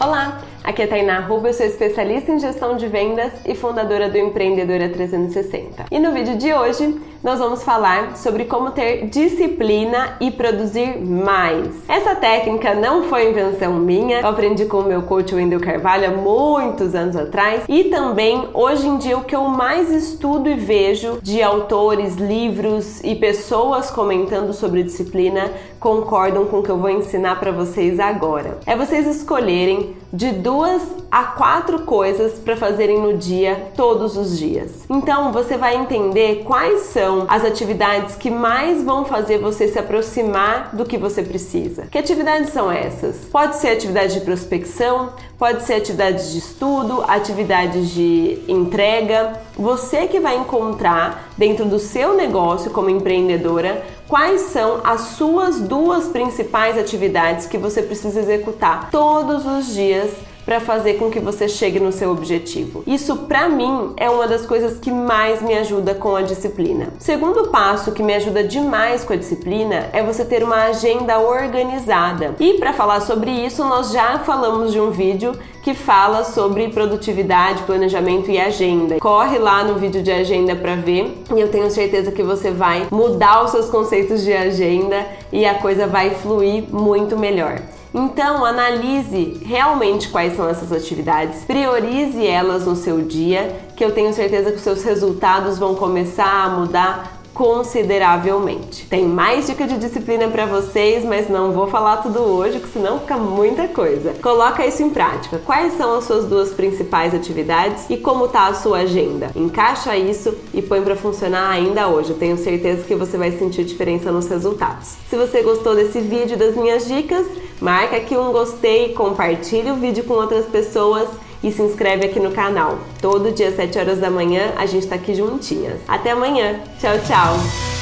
Olá, aqui é Tainá Ruba, eu sou especialista em gestão de vendas e fundadora do Empreendedora 360. E no vídeo de hoje nós vamos falar sobre como ter disciplina e produzir mais. Essa técnica não foi invenção minha, eu aprendi com o meu coach Wendel Carvalho há muitos anos atrás e também hoje em dia o que eu mais estudo e vejo de autores, livros e pessoas comentando sobre disciplina concordam com o que eu vou ensinar para vocês agora. É vocês escolherem de duas a quatro coisas para fazerem no dia, todos os dias. Então você vai entender quais são as atividades que mais vão fazer você se aproximar do que você precisa. Que atividades são essas? Pode ser atividade de prospecção, pode ser atividades de estudo, atividades de entrega. Você que vai encontrar dentro do seu negócio como empreendedora quais são as suas duas principais atividades que você precisa executar todos os dias para fazer com que você chegue no seu objetivo. Isso para mim é uma das coisas que mais me ajuda com a disciplina. O segundo passo que me ajuda demais com a disciplina é você ter uma agenda organizada. E para falar sobre isso, nós já falamos de um vídeo que fala sobre produtividade, planejamento e agenda. Corre lá no vídeo de agenda para ver e eu tenho certeza que você vai mudar os seus conceitos de agenda e a coisa vai fluir muito melhor. Então, analise realmente quais são essas atividades, priorize elas no seu dia, que eu tenho certeza que os seus resultados vão começar a mudar consideravelmente. Tem mais dica de disciplina para vocês, mas não vou falar tudo hoje, porque senão fica muita coisa. Coloca isso em prática. Quais são as suas duas principais atividades e como tá a sua agenda? Encaixa isso e põe para funcionar ainda hoje. Eu tenho certeza que você vai sentir diferença nos resultados. Se você gostou desse vídeo das minhas dicas, marca aqui um gostei, compartilhe o vídeo com outras pessoas e se inscreve aqui no canal. Todo dia, 7 horas da manhã, a gente tá aqui juntinhas. Até amanhã. Tchau, tchau.